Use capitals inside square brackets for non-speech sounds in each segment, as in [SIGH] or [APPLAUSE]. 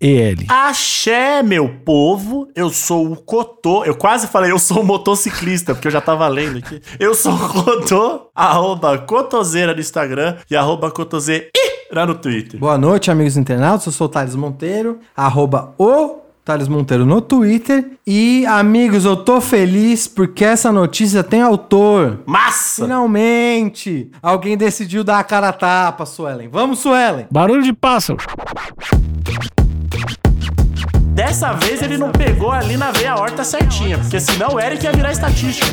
EL. Axé, meu povo, eu sou o Cotô. Eu quase falei, eu sou o motociclista, porque eu já tava lendo aqui. Eu sou o Cotô, arroba Cotoseira no Instagram e arroba Cotoseira no Twitter. Boa noite, amigos internautas. Eu sou o Thales Monteiro, arroba o Thales Monteiro no Twitter. E, amigos, eu tô feliz porque essa notícia tem autor. Massa! Finalmente! Alguém decidiu dar a cara a tapa, Suelen. Vamos, Suelen! Barulho de pássaro. Dessa vez ele não pegou ali na veia horta certinha, porque senão o Eric ia virar estatística.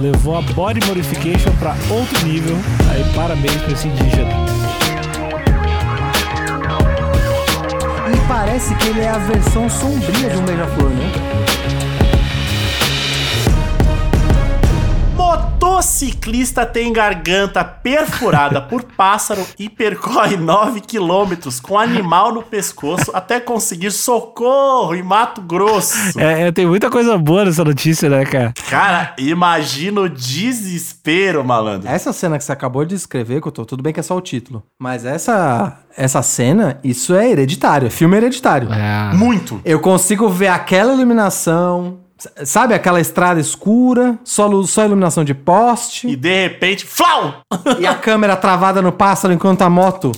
Levou a body modification pra outro nível. Aí parabéns pra esse indígena. E parece que ele é a versão sombria de um beija-flor, né? Motociclista tem garganta perfurada por pássaro e percorre 9 quilômetros com animal no pescoço até conseguir socorro em Mato Grosso. É, é, tem muita coisa boa nessa notícia, né, cara? Cara, imagina o desespero, malandro. Essa cena que você acabou de escrever, Couto, tudo bem que é só o título. Mas essa, essa cena, isso é hereditário. É filme hereditário. É. Muito. Eu consigo ver aquela iluminação. Sabe aquela estrada escura, só, luz, só iluminação de poste E de repente, flau! e a câmera travada no pássaro enquanto a moto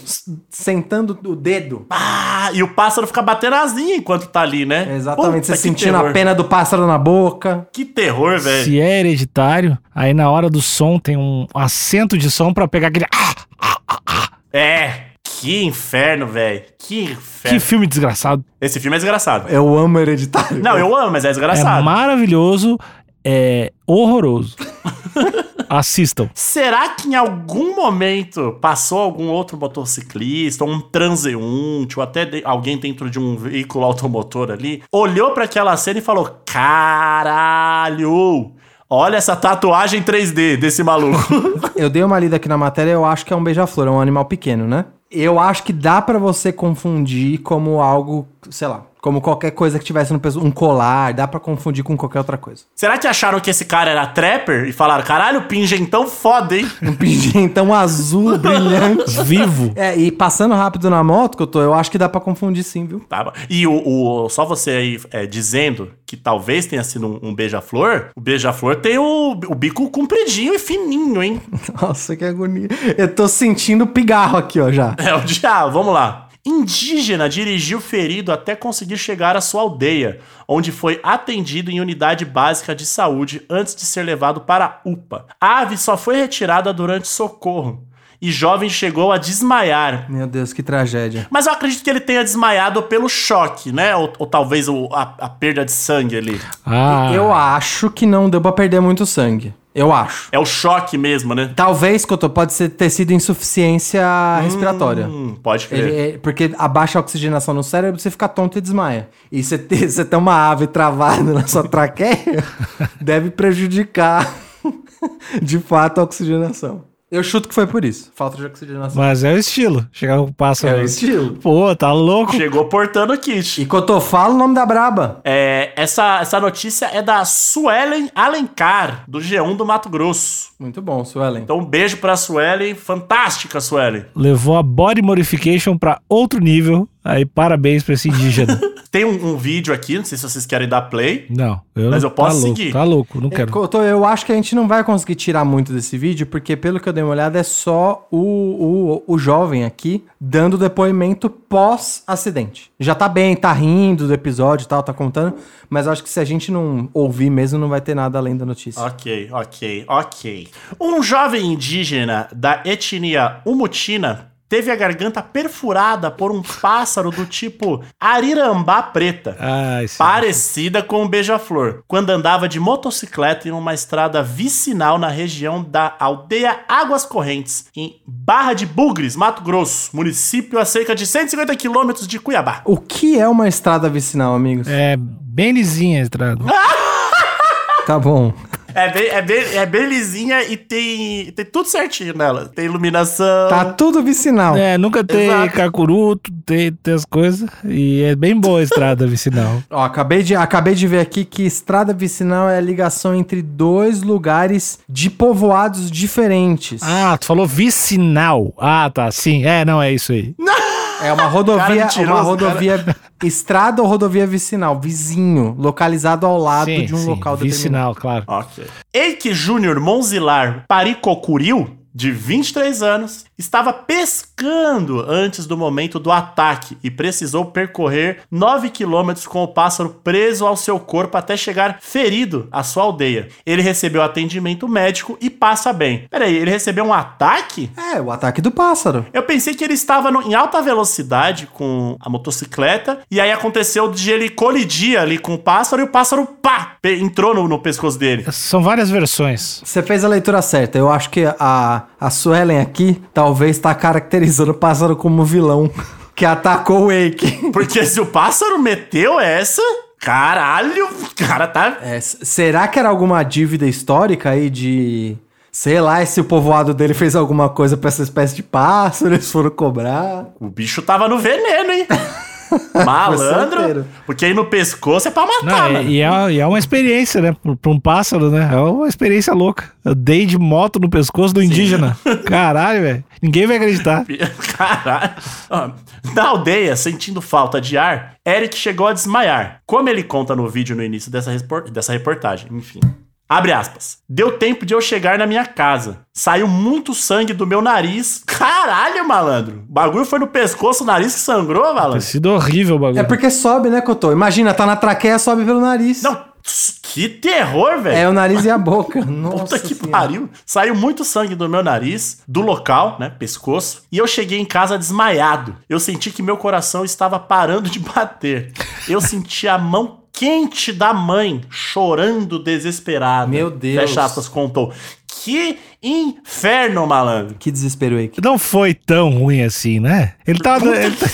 sentando o dedo. Ah, e o pássaro fica batendo asinha enquanto tá ali, né? Exatamente, Puta, você sentindo terror. a pena do pássaro na boca. Que terror, velho. Se é hereditário, aí na hora do som tem um acento de som pra pegar aquele. Ah, É. Que inferno, velho. Que que inferno. filme desgraçado. Esse filme é desgraçado. Eu amo hereditário. Não, eu amo, mas é É desgraçado. maravilhoso, é horroroso. [LAUGHS] Assistam. Será que em algum momento passou algum outro motociclista, um transeunte, ou até de- alguém dentro de um veículo automotor ali, olhou pra aquela cena e falou: Caralho! Olha essa tatuagem 3D desse maluco. Eu dei uma lida aqui na matéria, eu acho que é um beija-flor, é um animal pequeno, né? Eu acho que dá pra você confundir como algo, sei lá, como qualquer coisa que tivesse no pescoço, um colar, dá pra confundir com qualquer outra coisa. Será que acharam que esse cara era trapper e falaram: Caralho, pingentão foda, hein? Um pingentão azul [LAUGHS] brilhante. Vivo. É, e passando rápido na moto que eu tô, eu acho que dá pra confundir sim, viu? Tá bom. E o, o- só você aí é, dizendo que talvez tenha sido um, um beija-flor, o beija-flor tem o, o bico compridinho e fininho, hein? [LAUGHS] Nossa, que agonia. Eu tô sentindo pigarro aqui, ó, já. É o diabo, vamos lá. Indígena dirigiu ferido até conseguir chegar à sua aldeia, onde foi atendido em unidade básica de saúde antes de ser levado para a UPA. A ave só foi retirada durante socorro e jovem chegou a desmaiar. Meu Deus, que tragédia. Mas eu acredito que ele tenha desmaiado pelo choque, né? Ou, ou talvez o- a, a perda de sangue ali. Ah, Eu acho que não deu pra perder muito sangue. Eu acho. É o choque mesmo, né? Talvez, Couto, pode ser, ter sido insuficiência respiratória. Hum, pode crer. Ele- é- porque abaixa a oxigenação no cérebro, você fica tonto e desmaia. E você ter, [LAUGHS] você ter uma ave travada na sua traqueia [LAUGHS] deve prejudicar, [LAUGHS] de fato, a oxigenação. Eu chuto que foi por isso. Falta de oxigenação. mas é o estilo. Chegar com o pássaro. É o estilo. Pô, tá louco. Chegou portando o kit. E quando eu falo o nome da braba. É, essa, essa notícia é da Suelen Alencar, do G1 do Mato Grosso. Muito bom, Suelen. Então, um beijo pra Suelen. Fantástica, Suelen. Levou a body modification pra outro nível. Aí parabéns pra esse indígena. [LAUGHS] Tem um, um vídeo aqui, não sei se vocês querem dar play. Não, eu Mas eu posso tá louco, seguir. Tá louco, não quero. Couto, eu acho que a gente não vai conseguir tirar muito desse vídeo, porque pelo que eu dei uma olhada, é só o, o, o jovem aqui dando depoimento pós-acidente. Já tá bem, tá rindo do episódio e tal, tá contando, mas eu acho que se a gente não ouvir mesmo, não vai ter nada além da notícia. Ok, ok, ok. Um jovem indígena da etnia Umutina teve a garganta perfurada por um pássaro do tipo arirambá preta. Ai, sim. Parecida com um beija-flor, quando andava de motocicleta em uma estrada vicinal na região da aldeia Águas Correntes, em Barra de Bugres, Mato Grosso, município a cerca de 150 quilômetros de Cuiabá. O que é uma estrada vicinal, amigos? É bem lisinha a estrada. Tá bom. É bem, é, bem, é bem lisinha e tem, tem tudo certinho nela. Tem iluminação. Tá tudo vicinal. É, nunca tem Exato. cacuruto, tem, tem as coisas. E é bem boa a estrada vicinal. [LAUGHS] Ó, acabei de, acabei de ver aqui que estrada vicinal é a ligação entre dois lugares de povoados diferentes. Ah, tu falou vicinal. Ah, tá. Sim. É, não, é isso aí. [LAUGHS] É uma rodovia, Cara uma rodovia estrada ou rodovia vicinal, vizinho, localizado ao lado sim, de um sim, local determinado. Vicinal, claro. Ok. Eike Júnior Monzilar Paricocuril, de 23 anos, estava pescando antes do momento do ataque e precisou percorrer 9 quilômetros com o pássaro preso ao seu corpo até chegar ferido à sua aldeia. Ele recebeu atendimento médico e passa bem. Peraí, ele recebeu um ataque? É, o ataque do pássaro. Eu pensei que ele estava no- em alta velocidade com a motocicleta e aí aconteceu de ele colidir ali com o pássaro e o pássaro, pá, entrou no, no pescoço dele. São várias versões. Você fez a leitura certa. Eu acho que a, a Suelen aqui talvez está caracterizando o pássaro como vilão [LAUGHS] que atacou o Wake. Porque se o pássaro meteu essa, caralho, o cara tá. É, será que era alguma dívida histórica aí de. Sei lá, se o povoado dele fez alguma coisa pra essa espécie de pássaro, eles foram cobrar. O bicho tava no veneno, hein? [LAUGHS] [LAUGHS] Malandro. Porque aí no pescoço é pra matar, Não, mano. e, é, e é uma experiência, né? Pra um pássaro, né? É uma experiência louca. Eu dei de moto no pescoço do indígena. [LAUGHS] Caralho, velho. Ninguém vai acreditar. [LAUGHS] Caralho. Na aldeia, sentindo falta de ar, Eric chegou a desmaiar. Como ele conta no vídeo no início dessa, dessa reportagem. Enfim. Abre aspas. Deu tempo de eu chegar na minha casa. Saiu muito sangue do meu nariz. [LAUGHS] Caralho, malandro. O bagulho foi no pescoço, o nariz que sangrou, Tem malandro. sido horrível o bagulho. É porque sobe, né, Cotô? Imagina, tá na traqueia, sobe pelo nariz. Não, que terror, velho. É o nariz e a boca. Nossa [LAUGHS] Puta que Senhora. pariu. Saiu muito sangue do meu nariz, do local, né? Pescoço. E eu cheguei em casa desmaiado. Eu senti que meu coração estava parando de bater. Eu senti a mão quente da mãe chorando desesperada. Meu Deus. Fecha aspas, contou. Que inferno, malandro. Que desespero, Wake. Não foi tão ruim assim, né? Ele tá, ele tá-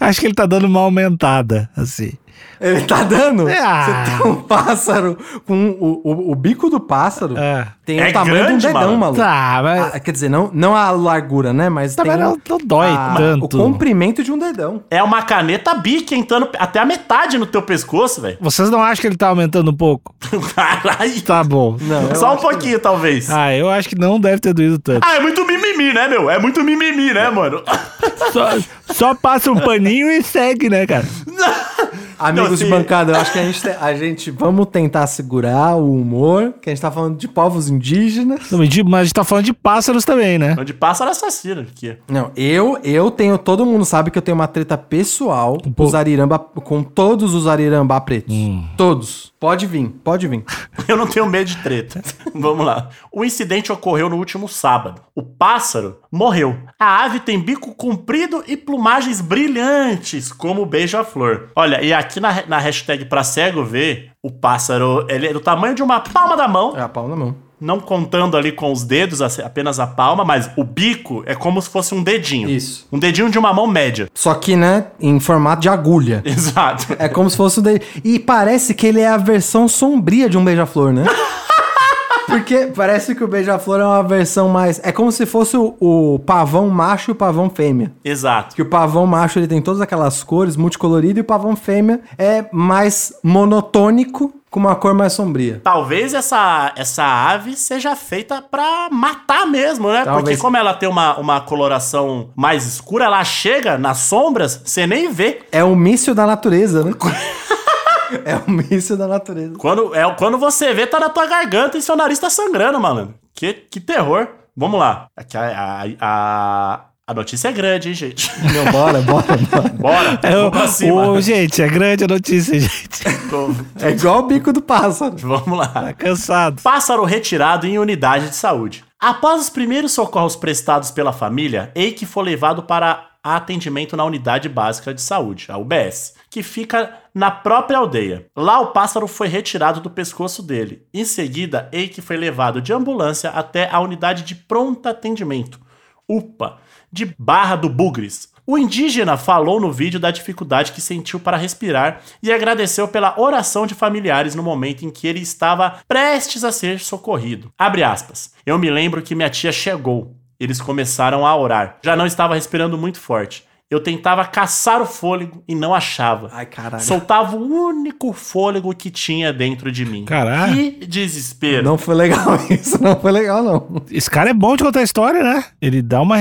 [LAUGHS] Acho que ele tá dando uma aumentada, assim. Ele tá dando? Ah. Você tem um pássaro com o, o, o bico do pássaro É. tem É o tamanho grande, de um dedão, maluco. Tá, mas Ah, quer dizer, não, não a largura, né? Mas também tem não, não dói a- tanto. o comprimento de um dedão. É uma caneta bique entrando até a metade no teu pescoço, velho. Vocês não acham que ele tá aumentando um pouco? [LAUGHS] Caralho. Tá bom. Não, Só um acho que pouquinho, talvez. Ah, eu acho que não deve ter doído tanto. Ah, é muito mimimi, né, meu? É muito mimimi, né, mano? Só, só passa um paninho e segue, né, cara? [LAUGHS] Amigos Não, de se- bancada, eu acho que a gente, te- a gente vamos tentar segurar o humor, que a gente tá falando de povos indígenas. Não, Mas de- mas a gente tá falando de pássaros também, né? Onde pássaro assassino aqui. Não, eu eu tenho, todo mundo sabe que eu tenho uma treta pessoal com pô- os ariramba, com todos os arirambá pretos. Hum. Todos. Pode vir, pode vir. [LAUGHS] Eu não tenho medo de treta. Vamos lá. O incidente ocorreu no último sábado. O pássaro morreu. A ave tem bico comprido e plumagens brilhantes, como o beija-flor. Olha, e aqui na, na hashtag pra cego ver, o pássaro ele é do tamanho de uma palma da mão. É a pau na mão. Não contando ali com os dedos, apenas a palma, mas o bico é como se fosse um dedinho. Isso. Um dedinho de uma mão média. Só que, né, em formato de agulha. [LAUGHS] Exato. É como se fosse um de... E parece que ele é a versão sombria de um beija-flor, né? [LAUGHS] Porque parece que o beija-flor é uma versão mais. É como se fosse o, o pavão macho e o pavão fêmea. Exato. Que o pavão macho ele tem todas aquelas cores, multicolorido, e o pavão fêmea é mais monotônico, com uma cor mais sombria. Talvez essa, essa ave seja feita pra matar mesmo, né? Talvez. Porque como ela tem uma, uma coloração mais escura, ela chega nas sombras, você nem vê. É o míssil da natureza, né? [LAUGHS] é o míssil da natureza. Quando, é, quando você vê, tá na tua garganta e seu nariz tá sangrando, malandro. Que, que terror. Vamos lá. Aqui a, a, a, a notícia é grande, hein, gente? Não, bora, [LAUGHS] bora, bora. Bora, É, vamos pra cima. ô, gente, é grande a notícia, gente. [LAUGHS] É igual o bico do pássaro. Vamos lá. Tá cansado. Pássaro retirado em unidade de saúde. Após os primeiros socorros prestados pela família, Eike foi levado para atendimento na unidade básica de saúde, a UBS, que fica na própria aldeia. Lá o pássaro foi retirado do pescoço dele. Em seguida, Eike foi levado de ambulância até a unidade de pronto atendimento, UPA, de Barra do Bugres. O indígena falou no vídeo da dificuldade que sentiu para respirar e agradeceu pela oração de familiares no momento em que ele estava prestes a ser socorrido. Abre aspas. Eu me lembro que minha tia chegou. Eles começaram a orar. Já não estava respirando muito forte. Eu tentava caçar o fôlego e não achava. Ai, caralho. Soltava o único fôlego que tinha dentro de mim. Caralho. Que desespero. Não foi legal [LAUGHS] isso, não foi legal, não. Esse cara é bom de contar história, né? Ele dá uma.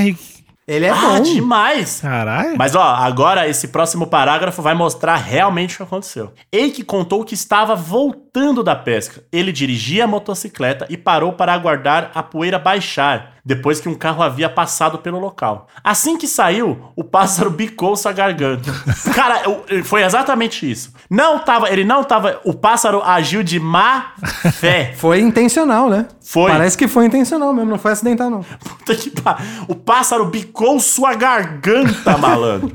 Ele é ah, bom. demais. Caralho. Mas ó, agora esse próximo parágrafo vai mostrar realmente o que aconteceu. Eike contou que estava voltando da pesca. Ele dirigia a motocicleta e parou para aguardar a poeira baixar, depois que um carro havia passado pelo local. Assim que saiu, o pássaro bicou sua garganta. [LAUGHS] Cara, foi exatamente isso. Não tava, ele não tava, o pássaro agiu de má fé. [LAUGHS] Foi intencional, né? Foi. Parece que foi intencional mesmo, não foi acidental, não. Puta que O pássaro bicou sua garganta, malandro.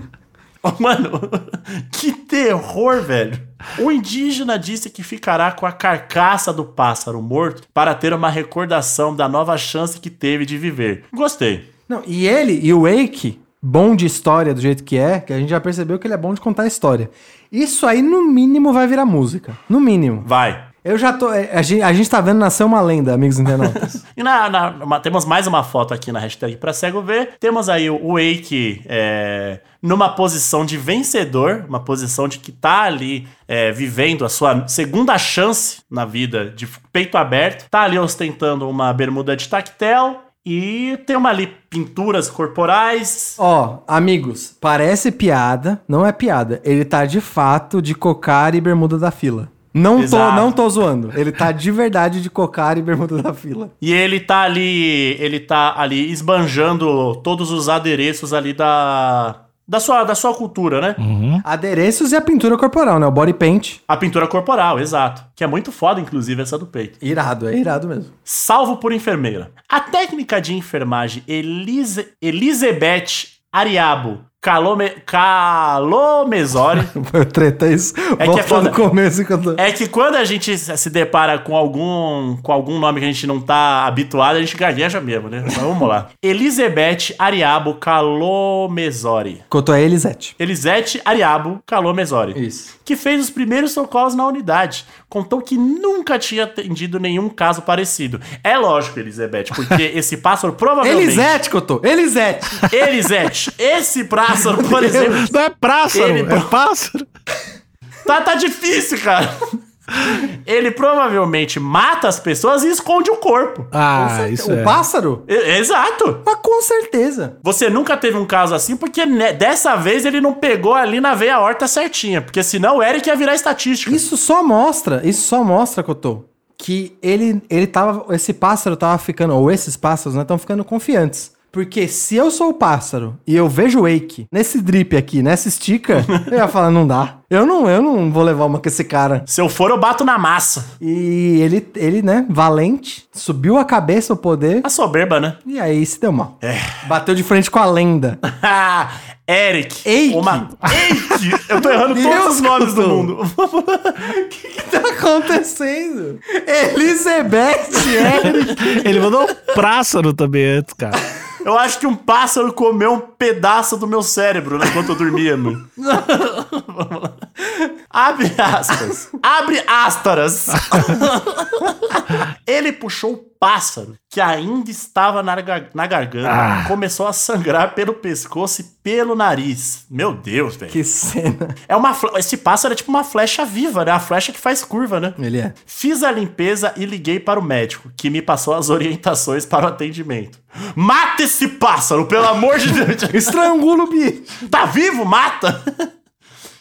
Mano, [LAUGHS] que terror, velho. O indígena disse que ficará com a carcaça do pássaro morto para ter uma recordação da nova chance que teve de viver. Gostei. Não, e ele e o Wake, bom de história do jeito que é, que a gente já percebeu que ele é bom de contar história. Isso aí, no mínimo, vai virar música. No mínimo. Vai. Eu já tô. é, A gente, a gente tá vendo nascer uma lenda, amigos internautas. [LAUGHS] E na, na- temos mais uma foto aqui na hashtag pra cego ver. Temos aí o Wake é, numa posição de vencedor, uma posição de que tá ali é, vivendo a sua segunda chance na vida, de peito aberto. Tá ali ostentando uma bermuda de tactel e tem uma ali pinturas corporais. Ó, amigos, parece piada, não é piada. Ele tá de fato de cocar e bermuda da fila. Não tô, não tô zoando. Ele tá de verdade de cocar e bermuda da fila. E ele tá ali, ele tá ali esbanjando todos os adereços ali da da sua, da sua cultura, né? Adereços e a pintura corporal, né? O body paint. A pintura corporal, exato. Que é muito foda, inclusive, essa do peito. Irado, é irado mesmo. Salvo por enfermeira. A técnica de enfermagem Elise, Elisabeth Ariabo Calome, Calomesori [LAUGHS] treta isso. É que Volta é foda. no começo que tô... é que quando a gente se depara com algum, com algum nome que a gente não tá habituado, a gente gagueja mesmo, né? Então vamos lá. [LAUGHS] Elisabeth Ariabo Calomesori. Contou a Elisete. Elisete Ariabo Calomesori. Isso. que fez os primeiros socorros na unidade. Contou que nunca tinha atendido nenhum caso parecido. É lógico, Elizabeth, porque [LAUGHS] esse pássaro provavelmente... Elisete, Cotô! Elisete! Elisete, esse pássaro, por exemplo... Não é pássaro, Ele- é pássaro. Tá, tá difícil, cara. Ele provavelmente mata as pessoas e esconde o corpo. Ah, isso o é. pássaro? E- Exato. Mas com certeza. Você nunca teve um caso assim, porque dessa vez ele não pegou ali na veia horta certinha. Porque senão o Eric ia virar estatística. Isso só mostra, isso só mostra, Cotô, que ele, ele tava, esse pássaro tava ficando, ou esses pássaros, né, estão ficando confiantes. Porque se eu sou o pássaro e eu vejo o Wake nesse drip aqui, nessa estica, [LAUGHS] eu ia falar, não dá. Eu não, eu não vou levar uma com esse cara. Se eu for, eu bato na massa. E ele, ele, né, valente, subiu a cabeça o poder A soberba, né? e aí se deu mal. É. Bateu de frente com a lenda. [LAUGHS] Eric. Eike. Uma... Eike. Eu tô errando Deus, todos os nomes do mundo. [LAUGHS] O que, que tá acontecendo? Elizabeth Eric. Ele mandou um pássaro também antes, cara. Eu acho que um pássaro comeu um pedaço do meu cérebro né, enquanto eu dormia, mano. Vamos lá. Abre aspas. [LAUGHS] Abre astaras. [LAUGHS] Ele puxou o pássaro que ainda estava na, gar- na garganta. Ah. Começou a sangrar pelo pescoço e pelo nariz. Meu Deus, velho. Que cena. É uma Esse pássaro é tipo uma flecha viva, né? A flecha que faz curva, né? Ele é. Fiz a limpeza e liguei para o médico, que me passou as orientações para o atendimento. Mata esse pássaro, pelo amor de Deus! [LAUGHS] Estrangula o bicho. Tá vivo? Mata!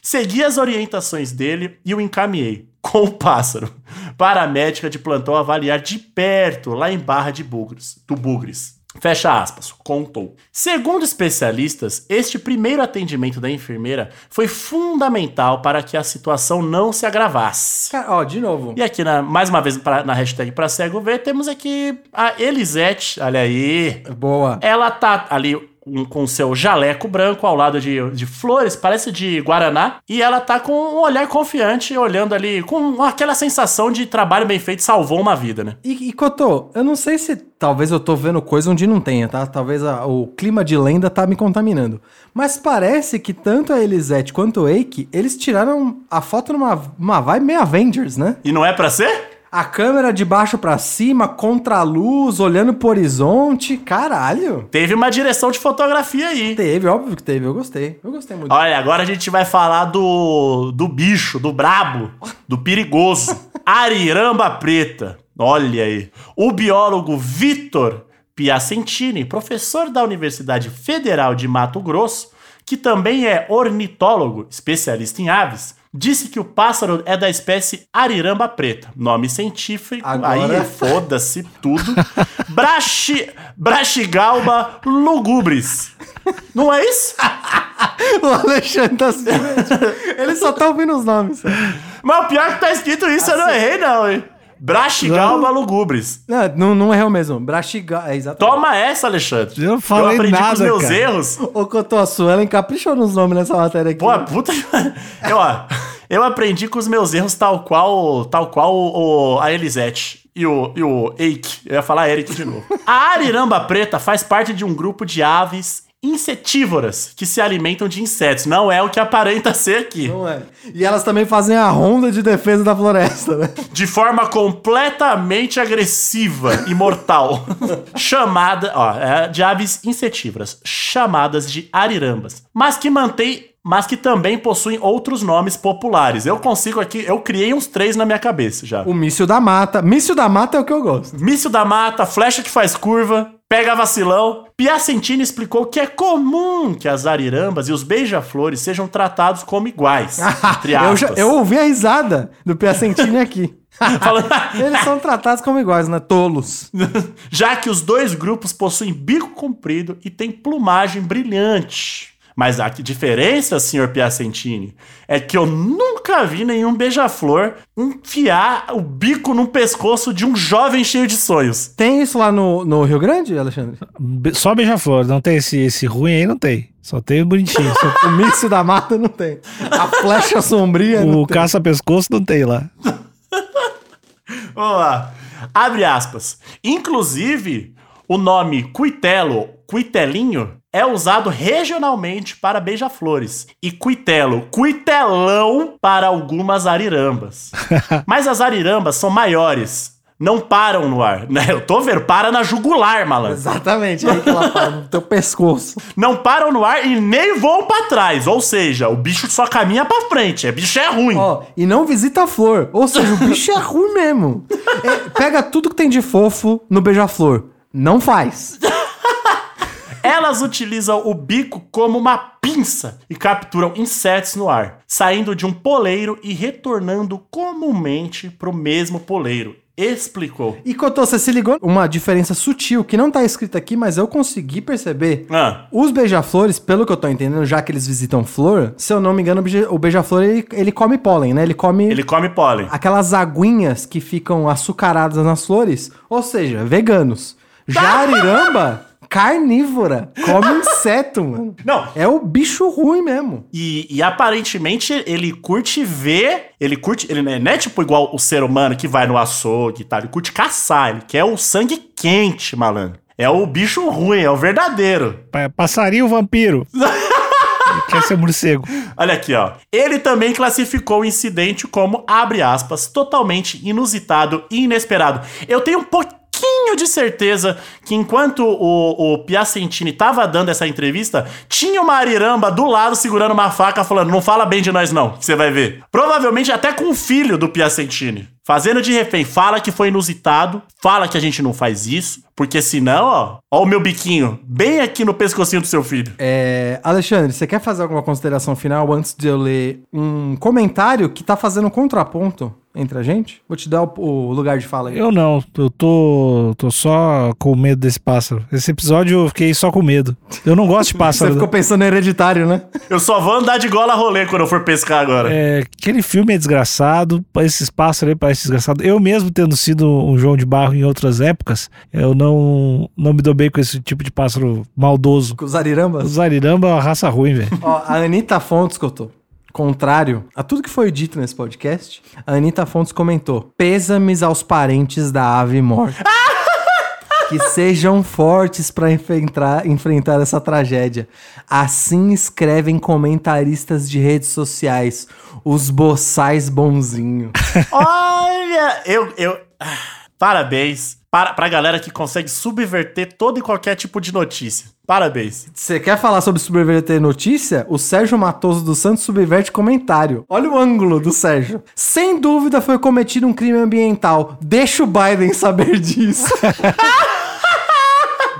Segui as orientações dele e o encaminhei, [LAUGHS] com o pássaro, para a médica de plantão avaliar de perto, lá em Barra de Bugres, do Bugres. Fecha aspas, contou. Segundo especialistas, este primeiro atendimento da enfermeira foi fundamental para que a situação não se agravasse. Ó, de novo. E aqui, na- mais uma vez, pra- na hashtag pra cego ver, temos aqui a Elisete. Olha aí. Boa. Ela tá ali com seu jaleco branco ao lado de, de flores, parece de Guaraná, e ela tá com um olhar confiante, olhando ali, com aquela sensação de trabalho bem feito, salvou uma vida, né? E, e Cotô, eu não sei se talvez eu tô vendo coisa onde não tenha, tá? Talvez a- o clima de lenda tá me contaminando. Mas parece que tanto a Elisete quanto o Eike, eles tiraram a foto numa uma vibe meio Avengers, né? E não é pra ser? A câmera de baixo pra cima, contra a luz, olhando pro horizonte. Caralho! Teve uma direção de fotografia aí. Teve, óbvio que teve. Eu gostei. Eu gostei muito. Olha, agora a gente vai falar do, do bicho, do brabo, do perigoso. [LAUGHS] Ariramba preta. Olha aí. O biólogo Vitor Piacentini, professor da Universidade Federal de Mato Grosso, que também é ornitólogo, especialista em aves, disse que o pássaro é da espécie Ariramba preta. Nome científico, Agora- aí foda-se tudo. [LAUGHS] Brachi, Brachigalba lugubris. Não é isso? [LAUGHS] O Alexandre tá. Ele só tá ouvindo os nomes. Mas o pior é que tá escrito isso, eu não errei, não, hein? Brachigalba lugubris. Não, não, não errou mesmo. Brachiga. É exatamente. Toma essa, Alexandre. Eu não falei aprendi com nada, os meus cara. erros. Ô, Cotô, a Suelen caprichou nos nomes nessa matéria aqui. Pô, puta. [LAUGHS] Eu, ó, eu aprendi com os meus erros tal qual, tal qual o, a Elisete. E o, e o Eike. Eu ia falar Eric de novo. A ariramba preta faz parte de um grupo de aves insetívoras que se alimentam de insetos. Não é o que aparenta ser aqui. Não é. E elas também fazem a ronda de defesa da floresta, né? de forma completamente agressiva e mortal. [LAUGHS] chamada, ó, é, de aves insetívoras, chamadas de arirambas, mas que mantém, mas que também possuem outros nomes populares. Eu consigo aqui, eu criei uns três na minha cabeça já. O míssil da mata. Míssil da mata é o que eu gosto. Míssil da mata, flecha que faz curva, pega vacilão. Piacentini explicou que é comum que as arirambas e os beija-flores sejam tratados como iguais. [LAUGHS] eu, já- eu ouvi a risada do Piacentini aqui. [LAUGHS] Falando- [LAUGHS] Eles são tratados como iguais, né? Tolos. já que os dois grupos possuem bico comprido e têm plumagem brilhante. Mas a que diferença, senhor Piacentini, é que eu nunca vi nenhum beija-flor enfiar o bico no pescoço de um jovem cheio de sonhos. Tem isso lá no, no Rio Grande, Alexandre? Be- Só beija-flor, não tem esse, esse ruim aí, não tem. Só tem o bonitinho. Só- [LAUGHS] O míssil da mata não tem. A flecha sombria não o caça-pescoço não tem lá. [LAUGHS] Vamos lá. Abre aspas. Inclusive, o nome cuitelo, cuitelinho, é usado regionalmente para beija-flores. E cuitelo, cuitelão para algumas arirambas. [LAUGHS] Mas as arirambas são maiores. Não param no ar. Né? Eu tô vendo, para na jugular, malandro. Exatamente, é aí que ela fala, no teu pescoço. Não param no ar e nem voam pra trás. Ou seja, o bicho só caminha pra frente. É bicho é ruim. Ó, e não visita a flor. Ou seja, o bicho é ruim mesmo. É, pega tudo que tem de fofo no beija-flor. Não faz. [LAUGHS] Elas utilizam o bico como uma pinça e capturam insetos no ar, saindo de um poleiro e retornando comumente pro mesmo poleiro. Explicou. E Cotô, você se ligou? Uma diferença sutil que não tá escrita aqui, mas eu consegui perceber. Ah, Os beija-flores, pelo que eu tô entendendo, já que eles visitam flor, se eu não me engano, o o beija-flor ele, ele come pólen, né? Ele come ele come pólen. aquelas aguinhas que ficam açucaradas nas flores, ou seja, veganos. Já a ariramba, carnívora, come [LAUGHS] inseto, mano. Não, É o bicho ruim mesmo. E, e aparentemente ele curte ver. Ele curte. Ele não é, não é tipo igual o ser humano que vai no açougue e tal. Ele curte caçar. Ele quer o sangue quente, malandro. É o bicho ruim, é o verdadeiro. Pa- Passarinho vampiro. [LAUGHS] Quer ser morcego. Olha aqui, ó. Ele também classificou o incidente como, abre aspas, totalmente inusitado e inesperado. Eu tenho um pouquinho de certeza que enquanto o, o Piacentini tava dando essa entrevista, tinha uma ariramba do lado segurando uma faca falando, não fala bem de nós não, que você vai ver. Provavelmente até com o filho do Piacentini. Fazendo de refém, fala que foi inusitado, fala que a gente não faz isso, porque senão, ó, ó o meu biquinho, bem aqui no pescocinho do seu filho. É, Alexandre, você quer fazer alguma consideração final antes de eu ler um comentário que tá fazendo contraponto entre a gente? Vou te dar o, o lugar de fala aí. Eu não, eu tô, tô só com medo desse pássaro. Esse episódio eu fiquei só com medo. Eu não gosto de [LAUGHS] Você pássaro. ficou pensando em hereditário, né? Eu só vou andar de gola rolê quando eu for pescar agora. É, aquele filme é desgraçado, esses pássaros aí parecem desgraçados. Eu mesmo tendo sido um João de Barro em outras épocas, eu não, não me dou bem com esse tipo de pássaro maldoso. Com os arirambas? Os ariramba é uma raça ruim, velho. Ó, a Anitta Fontes contou. Contrário a tudo que foi dito nesse podcast, a Anitta Fontes comentou: Pêsames aos parentes da ave morta. [LAUGHS] que sejam fortes para enfrentar, enfrentar essa tragédia. Assim escrevem comentaristas de redes sociais, os boçais bonzinho. [LAUGHS] Olha, eu. eu ah, parabéns para, pra galera que consegue subverter todo e qualquer tipo de notícia. Parabéns. Você quer falar sobre subverter notícia? O Sérgio Matoso do Santos subverte comentário. Olha o ângulo do Sérgio. Sem dúvida foi cometido um crime ambiental. Deixa o Biden saber disso. [LAUGHS]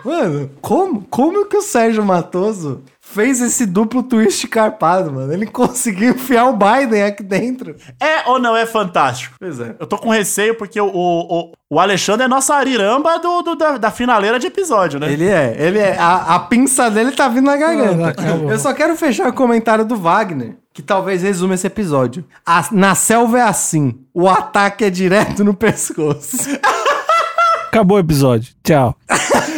Mano, como? Como que o Sérgio Matoso fez esse duplo twist carpado, mano? Ele conseguiu enfiar o Biden aqui dentro. É ou não é fantástico? Pois é. Eu tô com receio porque o, o, o Alexandre é nossa ariramba do, do- da, da finaleira de episódio, né? Ele é, ele é. A, a pinça dele tá vindo na garganta. Acabou. Eu só quero fechar o comentário do Wagner, que talvez resume esse episódio. A- na selva é assim: o ataque é direto no pescoço. Acabou o episódio. Tchau. [LAUGHS]